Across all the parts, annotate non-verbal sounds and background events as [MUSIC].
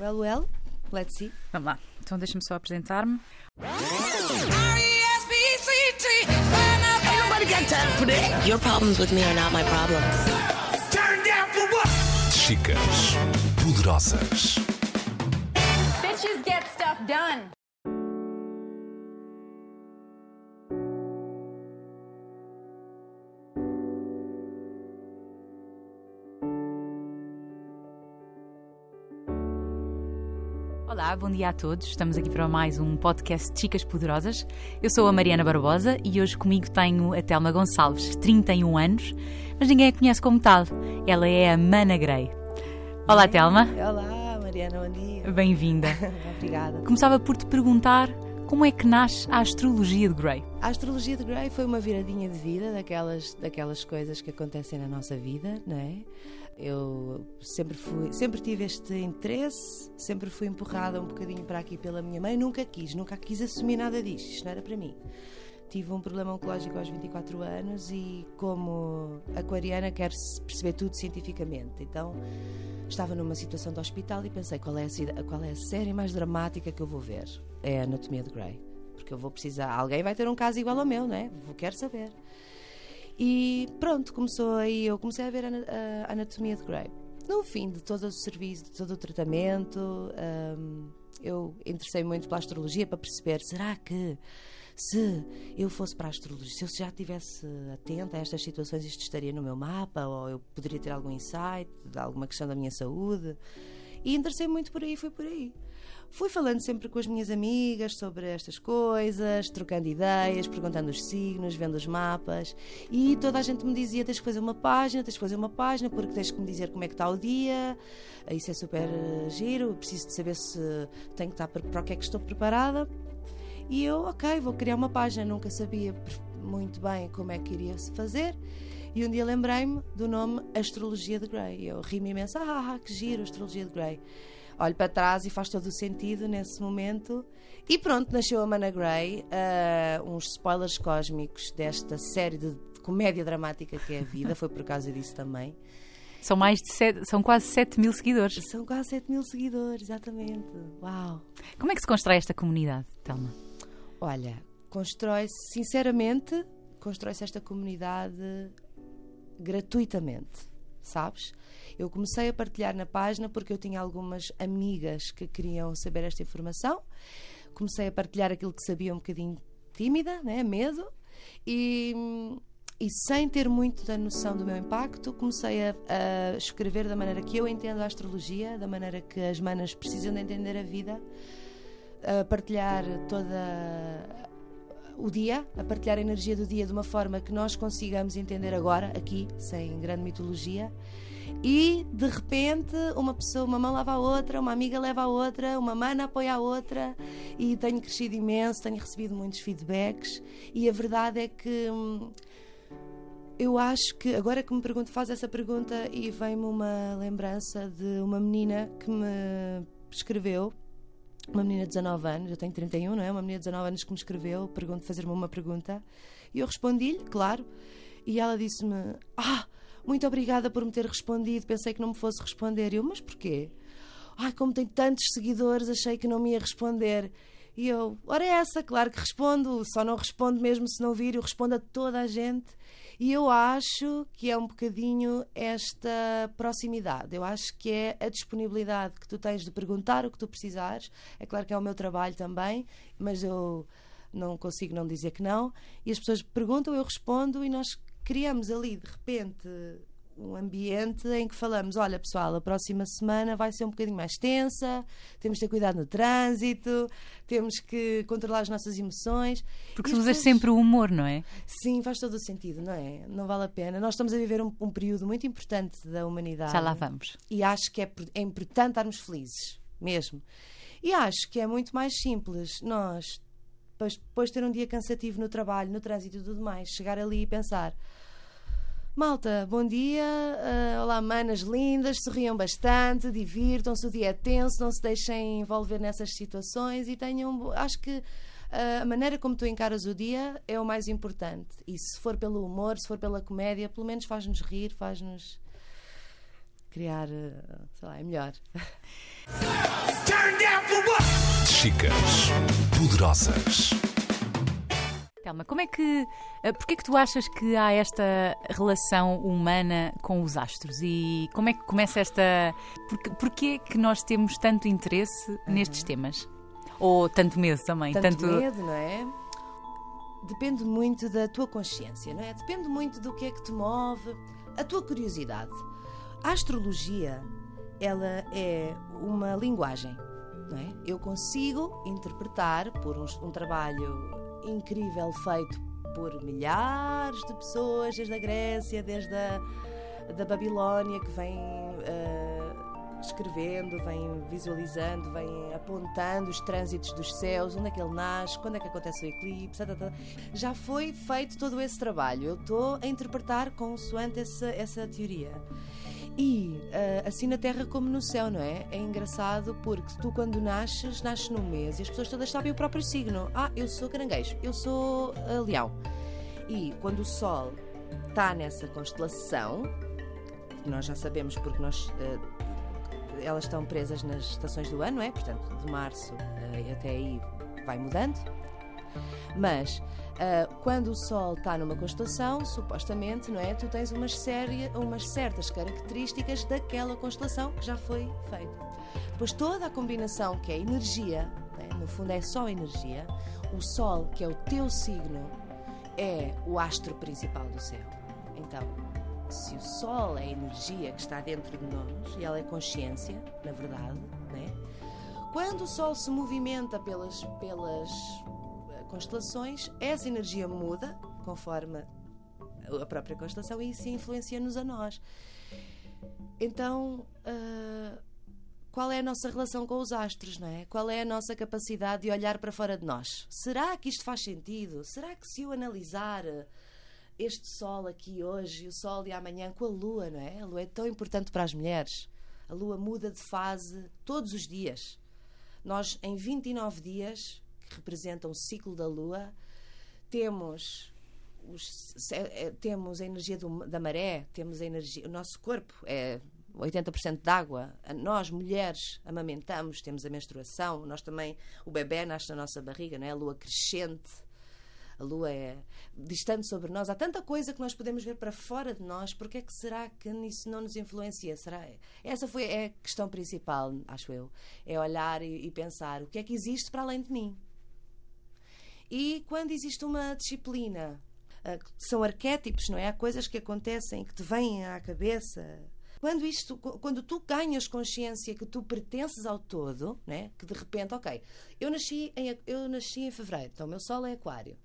Well, well, let's see. Vamos lá. Então deixa-me só apresentar-me. Your problems with me are not my problems. Turn down for what? Chicas poderosas. Bitches get stuff done. Olá, bom dia a todos. Estamos aqui para mais um podcast de Chicas Poderosas. Eu sou a Mariana Barbosa e hoje comigo tenho a Telma Gonçalves, 31 anos, mas ninguém a conhece como tal. Ela é a Mana Grey. Olá, Telma. Olá, Mariana, bom dia. Bem-vinda. [LAUGHS] Obrigada. Começava por te perguntar como é que nasce a astrologia de Grey. A astrologia de Grey foi uma viradinha de vida, daquelas, daquelas coisas que acontecem na nossa vida, não é? Eu sempre fui, sempre tive este interesse, sempre fui empurrada um bocadinho para aqui pela minha mãe, nunca quis, nunca quis assumir nada disto, isto não era para mim. Tive um problema oncológico aos 24 anos e, como aquariana, quero perceber tudo cientificamente. Então, estava numa situação de hospital e pensei qual é a, qual é a série mais dramática que eu vou ver. É a Anatomia de Grey. Porque eu vou precisar. Alguém vai ter um caso igual ao meu, não é? Vou, quero saber. E pronto, começou aí. Eu comecei a ver a, ana- a Anatomia de Grey. No fim de todo o serviço, de todo o tratamento, hum, eu interessei muito pela astrologia para perceber: será que se eu fosse para a astrologia, se eu já estivesse atenta a estas situações, isto estaria no meu mapa, ou eu poderia ter algum insight de alguma questão da minha saúde. E interessei muito por aí, fui por aí. Fui falando sempre com as minhas amigas sobre estas coisas, trocando ideias, perguntando os signos, vendo os mapas. E toda a gente me dizia: tens que fazer uma página, tens que fazer uma página, porque tens que me dizer como é que está o dia. Isso é super eh, giro. Preciso de saber se tenho que estar para, o que é que estou preparada. E eu, ok, vou criar uma página. Nunca sabia muito bem como é que iria se fazer. E um dia lembrei-me do nome Astrologia de Grey. Eu ri-me imenso, ah, ah, que giro, Astrologia de Grey. Olho para trás e faz todo o sentido nesse momento. E pronto, nasceu a Mana Grey, ah, uns spoilers cósmicos desta série de comédia dramática que é a vida, foi por causa disso também. São mais de sete, são quase 7 mil seguidores. São quase 7 mil seguidores, exatamente. Uau! Como é que se constrói esta comunidade, Telma? Olha, constrói-se, sinceramente, constrói-se esta comunidade gratuitamente, sabes? Eu comecei a partilhar na página porque eu tinha algumas amigas que queriam saber esta informação. Comecei a partilhar aquilo que sabia um bocadinho tímida, né? medo, e, e sem ter muito da noção do meu impacto, comecei a, a escrever da maneira que eu entendo a astrologia, da maneira que as manas precisam de entender a vida, a partilhar toda o dia, a partilhar a energia do dia de uma forma que nós consigamos entender agora, aqui, sem grande mitologia. E de repente, uma pessoa, uma mão leva a outra, uma amiga leva a outra, uma mana apoia a outra, e tenho crescido imenso, tenho recebido muitos feedbacks. E a verdade é que hum, eu acho que, agora que me pergunto, faz essa pergunta e vem-me uma lembrança de uma menina que me escreveu uma menina de 19 anos, eu tenho 31, não é? Uma menina de 19 anos que me escreveu, fazer-me uma pergunta, e eu respondi-lhe, claro, e ela disse-me: Ah, muito obrigada por me ter respondido, pensei que não me fosse responder. E eu, mas porquê? Ai, como tem tantos seguidores, achei que não me ia responder. E eu, ora é essa, claro que respondo, só não respondo mesmo se não vir, eu respondo a toda a gente. E eu acho que é um bocadinho esta proximidade. Eu acho que é a disponibilidade que tu tens de perguntar o que tu precisares. É claro que é o meu trabalho também, mas eu não consigo não dizer que não. E as pessoas perguntam, eu respondo e nós criamos ali de repente um ambiente em que falamos: olha, pessoal, a próxima semana vai ser um bocadinho mais tensa, temos de ter cuidado no trânsito, temos que controlar as nossas emoções. Porque usas pessoas- sempre o humor, não é? Sim, faz todo o sentido, não é? Não vale a pena. Nós estamos a viver um, um período muito importante da humanidade. Já lá vamos. E acho que é, é importante estarmos felizes, mesmo. E acho que é muito mais simples nós, depois, depois de ter um dia cansativo no trabalho, no trânsito e tudo mais, chegar ali e pensar. Malta, bom dia, ah, olá manas lindas, sorriam bastante, divirtam-se, o dia é tenso, não se deixem envolver nessas situações e tenham, acho que ah, a maneira como tu encaras o dia é o mais importante. E se for pelo humor, se for pela comédia, pelo menos faz-nos rir, faz-nos criar, ah, sei lá, é melhor. Chicas Poderosas. Telma, como é que. eh, Porquê que tu achas que há esta relação humana com os astros? E como é que começa esta. Porquê, porquê que nós temos tanto interesse nestes temas? Ou tanto medo também? Tanto, medo, não é? Depende muito da tua consciência, não é? Depende muito do que é que te move, a tua curiosidade. A astrologia, ela é uma linguagem, não é? Eu consigo interpretar por um, um trabalho incrível feito por milhares de pessoas, desde a Grécia, desde a da Babilónia, que vem eh, escrevendo, vem visualizando, vem apontando os trânsitos dos céus, onde é que ele nasce, quando é que acontece o eclipse, tá, tá, tá. já foi feito todo esse trabalho. Eu estou a interpretar consoante essa, essa teoria. E eh, assim na Terra como no céu, não é? É engraçado porque tu, quando nasces, nasces num mês e as pessoas todas sabem o próprio signo. Ah, eu sou caranguejo, eu sou eh, leão. E quando o Sol está nessa constelação, nós já sabemos porque nós. eh, elas estão presas nas estações do ano, é? Portanto, de março até aí vai mudando. Mas ah, quando o Sol está numa constelação, supostamente, não é? Tu tens umas, série, umas certas características daquela constelação que já foi feita. Depois toda a combinação que é energia, não é? no fundo é só energia, o Sol, que é o teu signo, é o astro principal do céu. Então, se o Sol é a energia que está dentro de nós, e ela é consciência, na verdade, né? quando o Sol se movimenta pelas, pelas constelações, essa energia muda conforme a própria constelação e isso influencia-nos a nós. Então, ah, qual é a nossa relação com os astros, não é? Qual é a nossa capacidade de olhar para fora de nós? Será que isto faz sentido? Será que se eu analisar eh, este sol aqui hoje, o sol de amanhã com a lua, não é? A lua é tão importante para as mulheres. A lua muda de fase todos os dias. Nós, em 29 dias, que representam o ciclo da lua, temos os- eh, temos a energia do- da maré, temos a energia, o nosso corpo é 80% de água. Nós, mulheres, amamentamos, temos a menstruação, nós também, o bebê nasce na nossa barriga, não é? A lua crescente. A lua é distante sobre nós. Há tanta coisa que nós podemos ver para fora de nós. Porque é que será que isso não nos influencia? Será? Essa foi é a questão principal, acho eu. É olhar e pensar o que é que existe para além de mim. E quando existe uma disciplina, ah, são arquétipos, não é? Há coisas que acontecem, que te vêm à cabeça. Quando, isto, quando tu ganhas consciência que tu pertences ao todo, né? que de repente, ok, eu nasci, em, eu nasci em fevereiro, então o meu sol é aquário.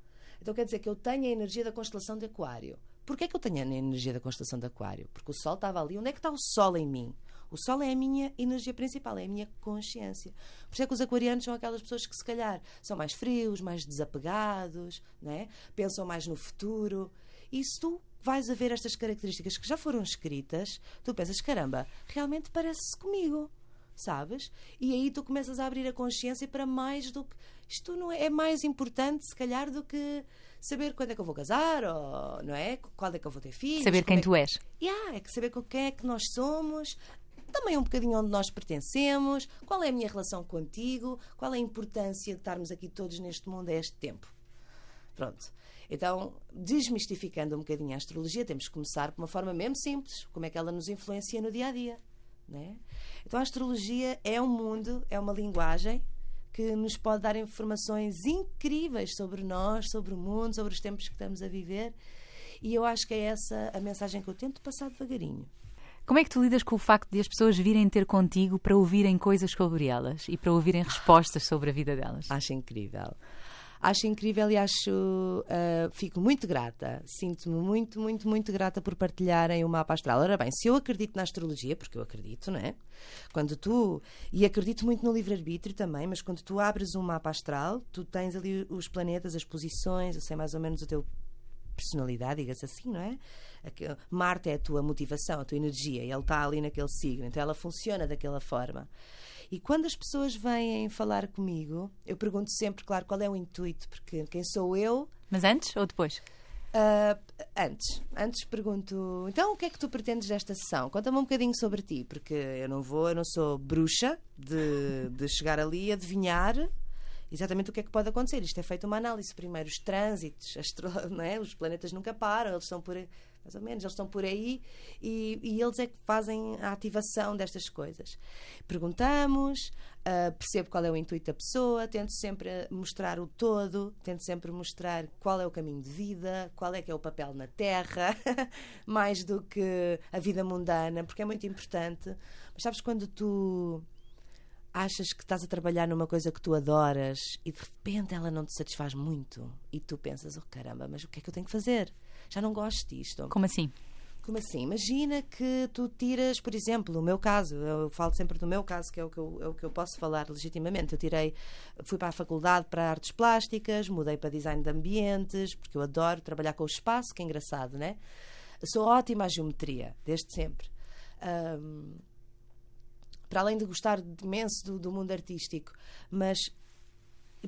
Então quer dizer que eu tenho a energia da constelação de aquário. Porquê é que eu tenho a energia da constelação de aquário? Porque o sol estava ali. Onde é que está o sol em mim? O sol é a minha energia principal, é a minha consciência. Por isso é que os aquarianos são aquelas pessoas que, se calhar, são mais frios, mais desapegados, não é? pensam mais no futuro. E se tu vais a ver estas características que já foram escritas, tu pensas: caramba, realmente parece comigo. Sabes? E aí tu começas a abrir a consciência para mais do que. Isto não é, é mais importante, se calhar, do que saber quando é que eu vou casar, ou não é? Quando é que eu vou ter filhos. Saber quem é que- tu és. Yeah, é que saber com quem é que nós somos, também um bocadinho onde nós pertencemos, qual é a minha relação contigo, qual é a importância de estarmos aqui todos neste mundo a este tempo. Pronto. Então, desmistificando um bocadinho a astrologia, temos que começar por uma forma mesmo simples, como é que ela nos influencia no dia a dia. Né? Então, a astrologia é um mundo, é uma linguagem que nos pode dar informações incríveis sobre nós, sobre o mundo, sobre os tempos que estamos a viver. E eu acho que é essa a mensagem que eu tento passar devagarinho. Como é que tu lidas com o facto de as pessoas virem ter contigo para ouvirem coisas sobre elas e para ouvirem respostas sobre a vida delas? Acho incrível. Acho incrível e acho. ah, fico muito grata. Sinto-me muito, muito, muito grata por partilharem o mapa astral. Ora bem, se eu acredito na astrologia, porque eu acredito, não é? Quando tu. E acredito muito no livre-arbítrio também, mas quando tu abres um mapa astral, tu tens ali os planetas, as posições, eu sei mais ou menos o teu personalidade, diga-se assim, não é? Marte é a tua motivação, a tua energia, e ele está ali naquele signo, então ela funciona daquela forma. E quando as pessoas vêm falar comigo, eu pergunto sempre, claro, qual é o intuito, porque quem sou eu. Mas antes ou depois? Ah, antes, antes pergunto, então o que é que tu pretendes desta sessão? Conta-me um bocadinho sobre ti, porque eu não vou, eu não sou bruxa de, de chegar ali e adivinhar exatamente o que é que pode acontecer. Isto é feito uma análise primeiro, os trânsitos, astro... [LAUGHS] é? os planetas nunca param, eles estão por mais ou menos, eles estão por aí e, e eles é que fazem a ativação destas coisas. Perguntamos, uh, percebo qual é o intuito da pessoa, tento sempre mostrar o todo, tento sempre mostrar qual é o caminho de vida, qual é que é o papel na Terra, [LAUGHS] mais do que a vida mundana, porque é muito importante. Mas sabes quando tu achas que estás a trabalhar numa coisa que tu adoras e de repente ela não te satisfaz muito e tu pensas, oh caramba, mas o que é que eu tenho que fazer? Já não gosto disto. Como assim? Como assim? Imagina que tu tiras, por exemplo, o meu caso, eu falo sempre do meu caso, que é o que eu, é o que eu posso falar legitimamente. Eu tirei, fui para a faculdade para artes plásticas, mudei para design de ambientes, porque eu adoro trabalhar com o espaço, que é engraçado, né? Sou ótima à geometria, desde sempre. Um, para além de gostar imenso do, do mundo artístico, mas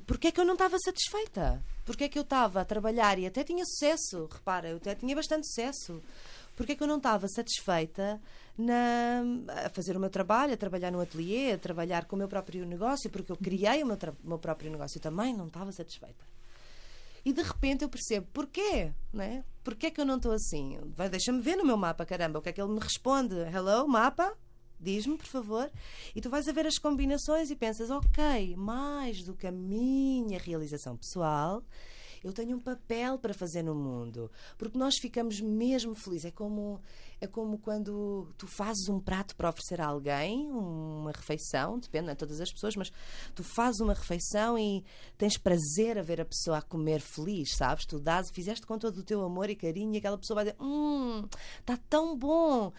porquê é que eu não estava satisfeita? Porquê é que eu estava a trabalhar e até tinha sucesso? Repara, eu até tinha bastante sucesso. Porquê é que eu não estava satisfeita na, a fazer o meu trabalho, a trabalhar no ateliê, a trabalhar com o meu próprio negócio? Porque eu criei o meu, o meu próprio negócio também, não estava satisfeita. E de repente eu percebo porquê, né? Porquê é que eu não estou assim? Deixa-me ver no meu mapa, caramba, o que é que ele me responde? Hello, mapa? Diz-me, por favor. E tu vais a ver as combinações e pensas, ok, mais do que a minha realização pessoal, eu tenho um papel para fazer no mundo. Porque nós ficamos mesmo felizes. É como, é como quando tu fazes um prato para oferecer a alguém, uma refeição, depende, não é todas as pessoas, mas tu fazes uma refeição e tens prazer a ver a pessoa a comer feliz, sabes? Tu dás, fizeste com todo o teu amor e carinho e aquela pessoa vai dizer: Hum, está tão bom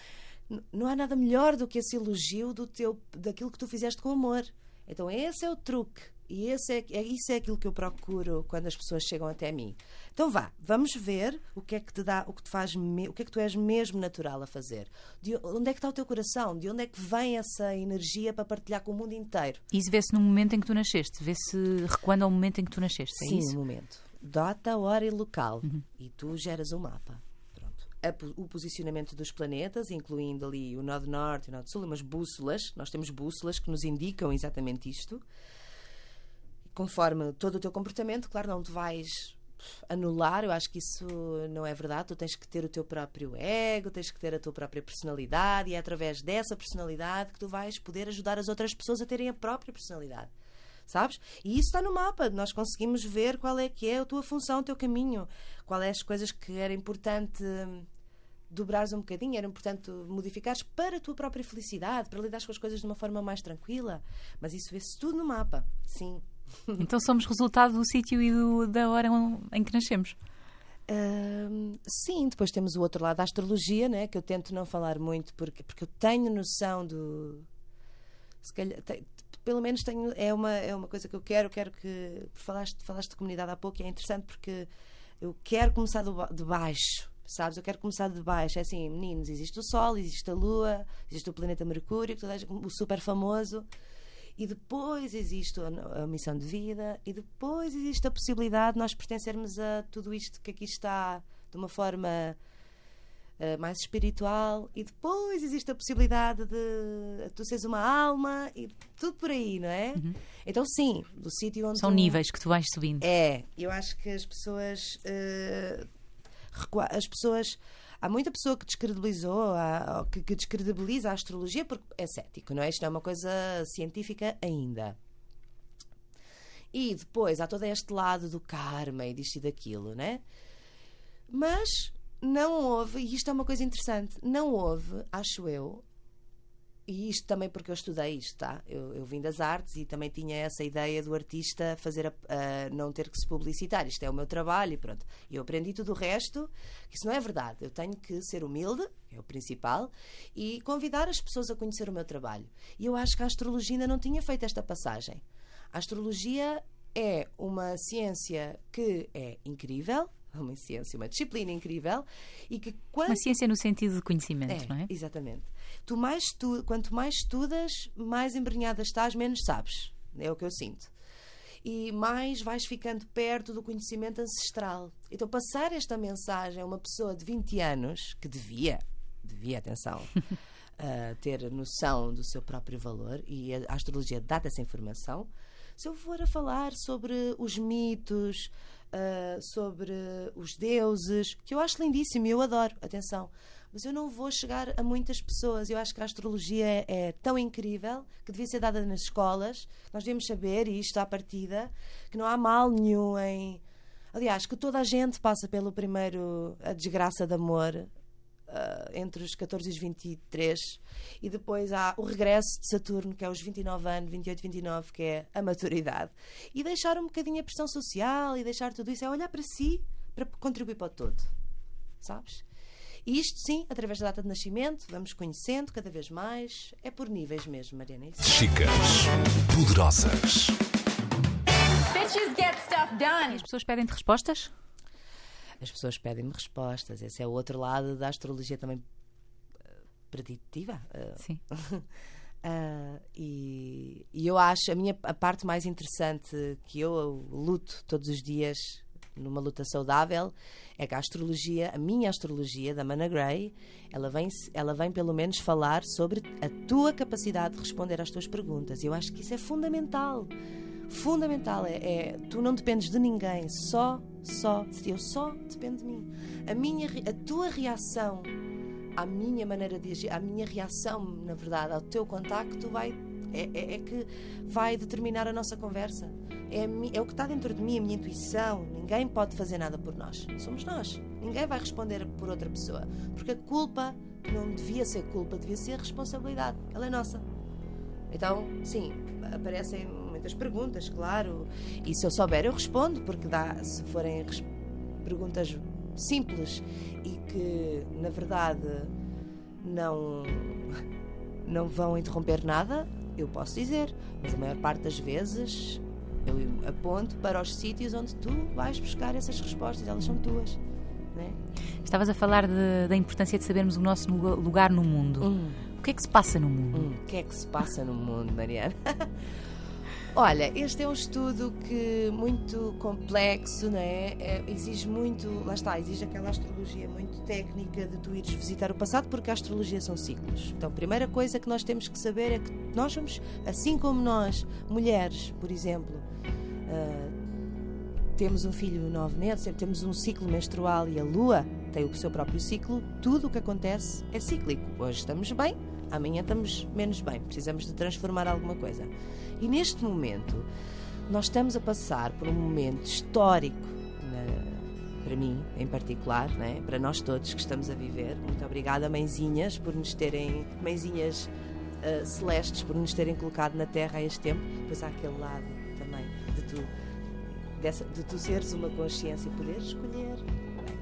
não há nada melhor do que esse elogio do teu, daquilo que tu fizeste com amor. Então esse é o truque. E esse é, é, isso é aquilo que eu procuro quando as pessoas chegam até mim. Então vá, vamos ver o que é que te dá, o que te faz, o que é que tu és mesmo natural a fazer. De onde é que está o teu coração? De onde é que vem essa energia para partilhar com o mundo inteiro? Isso vê-se no momento em que tu nasceste, vê-se recuando ao momento em que tu nasceste. É Sim, isso? no momento. Data, hora e local. Uhum. E tu geras um mapa a, o posicionamento dos planetas, incluindo ali o Nó Norte e o Nó Sul, umas bússolas. Nós temos bússolas que nos indicam exatamente isto. Conforme todo o teu comportamento, claro, não te vais anular, eu acho que isso não é verdade. Tu tens que ter o teu próprio ego, tens que ter a tua própria personalidade, e é através dessa personalidade que tu vais poder ajudar as outras pessoas a terem a própria personalidade. Sabes? E isso está no mapa. Nós conseguimos ver qual é que é a tua função, o teu caminho, qual é as coisas que era importante hum, dobrares um bocadinho, era importante modificares para a tua própria felicidade, para lidar com as coisas de uma forma mais tranquila. Mas isso vê-se tudo no mapa, sim. [LAUGHS] Então somos resultado do sítio e do, da hora em que nascemos. Uh, sim, depois temos o outro lado da astrologia, né, que eu tento não falar muito porque, porque eu tenho noção do. Se calhar, pelo menos tenho, é, uma, é uma coisa que eu quero. Quero que. Falaste, falaste de comunidade há pouco e é interessante porque eu quero começar do, de baixo sabes? Eu quero começar de baixo. É assim, meninos, existe o Sol, existe a Lua, existe o planeta Mercúrio, o super famoso, e depois existe a, a, missão de vida, e depois existe a possibilidade de nós pertencermos a tudo isto que aqui está de uma forma uh, mais espiritual, e depois existe a possibilidade de tu seres uma alma, e tudo por aí, não é? Uhum. Então, sim, do sítio onde. São tu... níveis que tu vais subindo. É, eu acho que as pessoas. Uh, as pessoas há muita pessoa que descredibilizou, que, que, descredibiliza a astrologia porque é cético, não é? Isto não é uma coisa científica ainda. E depois há todo este lado do karma e disto e daquilo, né? Mas não houve, e isto é uma coisa interessante, não houve, acho eu, e isto também porque eu estudei isto, tá? Eu, eu vim das artes e também tinha essa ideia do artista fazer a, a não ter que se publicitar. Isto é o meu trabalho e pronto. E eu aprendi tudo o resto, que isso não é verdade. Eu tenho que ser humilde, é o principal, e convidar as pessoas a conhecer o meu trabalho. E eu acho que a astrologia ainda não tinha feito esta passagem. A astrologia é uma ciência que é incrível, uma ciência, uma disciplina incrível e que quando... Uma ciência no sentido de conhecimento, é, não é? Exatamente. Tu mais tu, quanto mais estudas, mais embrenhada estás, menos sabes. É o que eu sinto. E mais vais ficando perto do conhecimento ancestral. Então, passar esta mensagem a uma pessoa de 20 anos, que devia, devia, atenção, a [LAUGHS] ter noção do seu próprio valor e a astrologia dá-te essa informação. Se eu for a falar sobre os mitos, uh, sobre os deuses, que eu acho lindíssimo e eu adoro, atenção. Mas eu não vou chegar a muitas pessoas. Eu acho que a astrologia é, é tão incrível que devia ser dada nas escolas. Nós devemos saber, e isto à partida, que não há mal nenhum em. Aliás, que toda a gente passa pelo primeiro a desgraça de amor Uh, entre os 14 e os 23, e depois há o regresso de Saturno, que é os 29 anos, 28, 29, que é a maturidade. E deixar um bocadinho a pressão social e deixar tudo isso é olhar para si para contribuir para o todo. Sabes? E isto, sim, através da data de nascimento, vamos conhecendo cada vez mais. É por níveis mesmo, Mariana. é. Chicas, poderosas. Bitches get stuff done. As pessoas pedem-te respostas? As pessoas pedem-me respostas. Esse é o outro lado da astrologia também eh, preditiva. eh, Sim. Ah, [LAUGHS] e, e eu acho a minha a parte mais interessante que eu luto todos os dias numa luta saudável é que a astrologia, a minha astrologia da Mana Gray, ela vem, ela vem pelo menos falar sobre a tua capacidade de responder às tuas perguntas. E eu acho que isso é fundamental. Fundamental é, é tu não dependes de ninguém, só, só, eu só dependo de mim. A minha, a tua reação à minha maneira de agir, à minha reação, na verdade, ao teu contacto, vai, é, é- é que vai determinar a nossa conversa. É, é o que está dentro de mim, a minha intuição. Ninguém pode fazer nada por nós. Somos nós. Ninguém vai responder por outra pessoa. Porque a culpa não devia ser culpa, devia ser responsabilidade. Ela é nossa. Então, sim, aparecem muitas perguntas, claro. E se eu souber, eu respondo, porque dá, se forem perguntas simples e que, na verdade, não, não vão interromper nada, eu posso dizer. Mas a maior parte das vezes eu aponto para os sítios onde tu vais buscar essas respostas, elas são tuas. Né? Estavas a falar de- da importância de sabermos o nosso lugar- lugar no mundo. Hum. O que é que se passa no mundo? Hum, O que é que se passa no mundo, Mariana? [LAUGHS] Olha, este é um estudo que muito complexo, não é? É, Exige muito, lá está, exige aquela astrologia muito técnica de tu ires visitar o passado, porque a astrologia são ciclos. Então, a primeira coisa que nós temos que saber é que nós somos, assim como nós, mulheres, por exemplo, ah, temos um filho nove meses, temos um ciclo menstrual e a lua tem o seu próprio ciclo, tudo o que acontece é cíclico. Hoje estamos bem, amanhã estamos menos bem, precisamos de transformar alguma coisa. E neste momento, nós estamos a passar por um momento histórico, na- para mim em particular, né? para nós todos que estamos a viver. Muito obrigada, mãezinhas, por nos terem, mãezinhas ah, celestes, por nos terem colocado na Terra a este tempo. Pois há aquele lado também de tu dessa- de tu seres uma consciência e poderes escolher.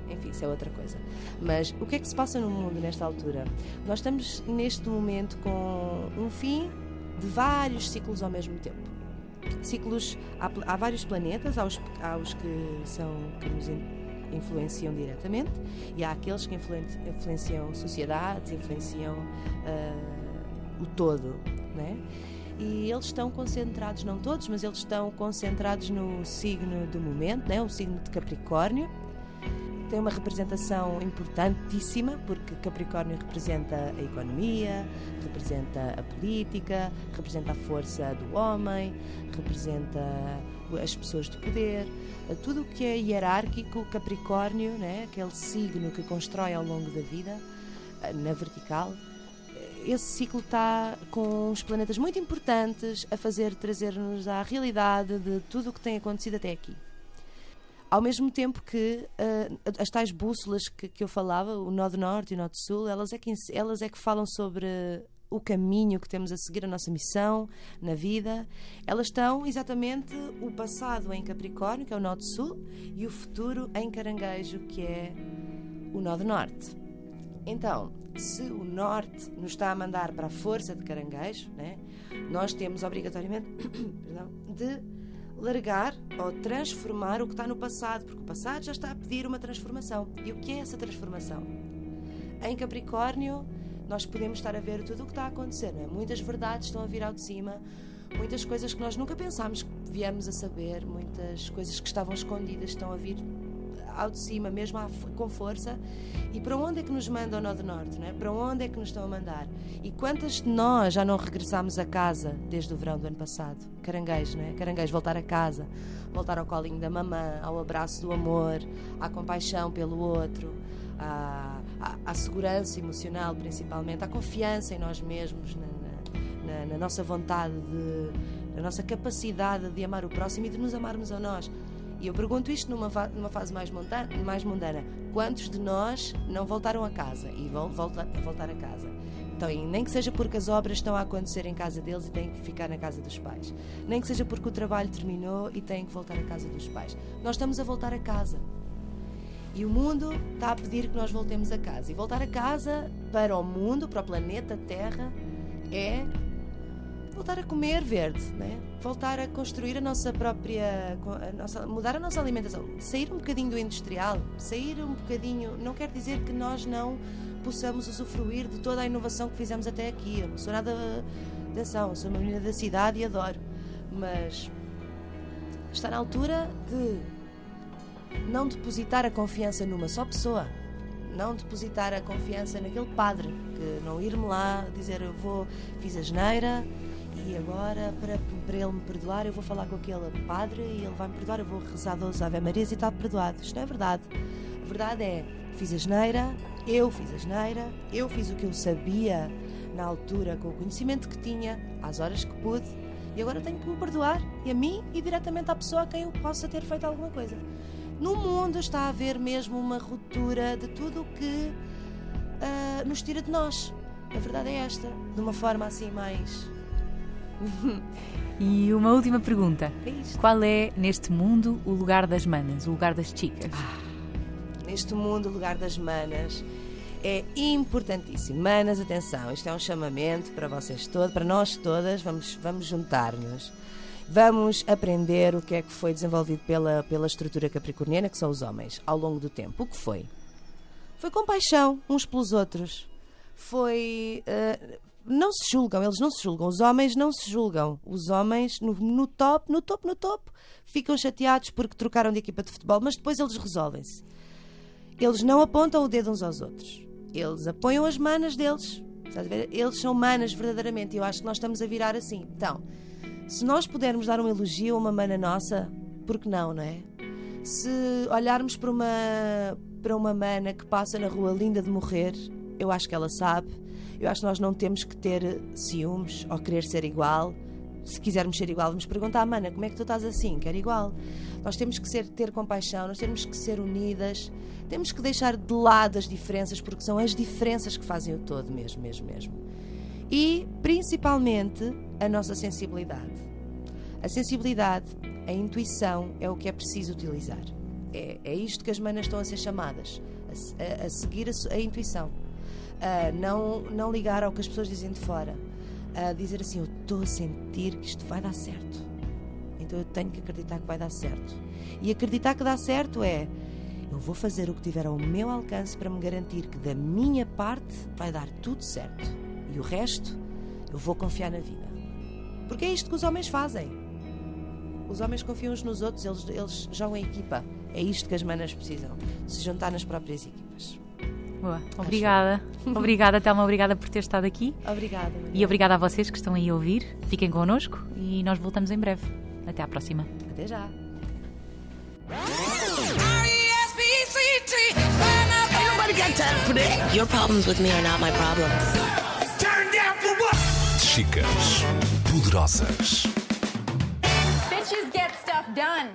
Enfim, isso é outra coisa. Mas o que é que se passa no mundo nesta altura? Nós estamos neste momento com um fim de vários ciclos ao mesmo tempo. Ciclos, há, há vários planetas, há os, há os que, são, que nos in- influenciam diretamente e há aqueles que influen- influenciam sociedades, influenciam ah, o todo, né? E eles estão concentrados, não todos, mas eles estão concentrados no signo do momento, né? o signo de Capricórnio. Tem uma representação importantíssima, porque Capricórnio representa a economia, representa a política, representa a força do homem, representa as pessoas de poder. Tudo o que é hierárquico, Capricórnio, né? aquele signo que constrói ao longo da vida, na vertical, esse ciclo está com os planetas muito importantes a fazer trazer-nos à realidade de tudo o que tem acontecido até aqui. Ao mesmo tempo que ah, as tais bússolas que, que eu falava, o nó de norte e o nó de sul, elas é, que, elas é que falam sobre o caminho que temos a seguir, a nossa missão na vida. Elas estão exatamente o passado em Capricórnio, que é o nó de sul, e o futuro em Caranguejo, que é o nó de norte. Então, se o norte nos está a mandar para a força de caranguejo, né, nós temos obrigatoriamente [COUGHS] perdão, de largar ou transformar o que está no passado, porque o passado já está a pedir uma transformação. E o que é essa transformação? Em Capricórnio, nós podemos estar a ver tudo o que está a acontecer, é? muitas verdades estão a vir ao de cima, muitas coisas que nós nunca pensámos que viemos a saber, muitas coisas que estavam escondidas estão a vir ao de cima, mesmo com força. E para onde é que nos manda o Nó do Norte? Não é? Para onde é que nos estão a mandar? E quantas de nós já não regressámos a casa desde o verão do ano passado? Caranguejo, não é? Caranguejo, voltar a casa, voltar ao colinho da mamã, ao abraço do amor, à compaixão pelo outro, à, à, à segurança emocional, principalmente, à confiança em nós mesmos, na, na- na- na nossa vontade, de, na nossa capacidade de amar o próximo e de nos amarmos a nós. E eu pergunto isto numa, numa fase mais mais mundana. Quantos de nós não voltaram a casa e vão voltar, a voltar a casa? Então, nem que seja porque as obras estão a acontecer em casa deles e têm que ficar na casa dos pais. Nem que seja porque o trabalho terminou e têm que voltar à casa dos pais. Nós estamos a voltar a casa. E o mundo está a pedir que nós voltemos a casa. E voltar a casa para o mundo, para o planeta Terra, é voltar a comer verde, né? voltar a construir a nossa própria. a nossa- mudar a nossa alimentação. Sair um bocadinho do industrial, sair um bocadinho. Não quer dizer que nós não possamos usufruir de toda a inovação que fizemos até aqui. Eu não sou nada. Atenção, sou uma menina da cidade e adoro. Mas está na altura de não depositar a confiança numa só pessoa. Não depositar a confiança naquele padre, que não ir-me lá dizer eu vou, fiz a geneira e agora para, para ele me perdoar eu vou falar com aquele padre e ele vai me perdoar, eu vou rezar 12 Ave Marias e está perdoado. Isto não é verdade. A verdade é, fiz a geneira, eu fiz a geneira, eu fiz o que eu sabia na altura com o conhecimento que tinha, às horas que pude e agora tenho que me perdoar e a mim e diretamente à pessoa a quem eu possa ter feito alguma coisa. No mundo está a haver mesmo uma ruptura de tudo o que ah, nos tira de nós. A verdade é esta, de uma forma assim mais. [LAUGHS] E uma última pergunta. É. Qual é, neste mundo, o lugar das manas, o lugar das chicas? Neste mundo, o lugar das manas é importantíssimo. Manas, atenção, isto é um chamamento para vocês todos, para nós todas, vamos, vamos juntar-nos. Vamos aprender o que é que foi desenvolvido pela, pela estrutura capricorniana, que são os homens, ao longo do tempo. O que foi? Foi compaixão uns pelos outros. Foi. eh, não se julgam, eles não se julgam. Os homens não se julgam. Os homens, no, no top, no topo, no topo, ficam chateados porque trocaram de equipa de futebol, mas depois eles resolvem-se. Eles não apontam o dedo uns aos outros. Eles apoiam as manas deles. Eles são manas verdadeiramente. E eu acho que nós estamos a virar assim. Então, se nós pudermos dar um elogio a uma mana nossa, por que não, não é? Se olharmos para uma, para uma mana que passa na rua linda de morrer, eu acho que ela sabe. Eu acho que nós não temos que ter ciúmes ou querer ser igual. Se quisermos ser igual, vamos perguntar à mana como é que tu estás assim? Quer igual. Nós temos que ser, ter compaixão, nós temos que ser unidas, temos que deixar de lado as diferenças, porque são as diferenças que fazem o todo, mesmo, mesmo, mesmo. E, principalmente, a nossa sensibilidade. A sensibilidade, a intuição é o que é preciso utilizar. É, é isto que as manas estão a ser chamadas, a, a- a seguir a, a intuição. A não, não ligar ao que as pessoas dizem de fora. A dizer assim, eu estou a sentir que isto vai dar certo. Então eu tenho que acreditar que vai dar certo. E acreditar que dá certo é eu vou fazer o que tiver ao meu alcance para me garantir que da minha parte vai dar tudo certo. E o resto eu vou confiar na vida. Porque é isto que os homens fazem. Os homens confiam uns nos outros, eles, eles jogam em equipa. É isto que as manas precisam, se juntar nas próprias equipas. Boa. Obrigada. [LAUGHS] Obrigada, Telma. Obrigada por ter estado aqui. Obrigada. Maria. E obrigada a vocês que estão aí a ouvir. Fiquem connosco e nós voltamos em breve. Até à próxima. Até já. Ain't nobody got time for that. Your problems with me are not my problems. Turn down for what? Chicas poderosas. Bitches get stuff done.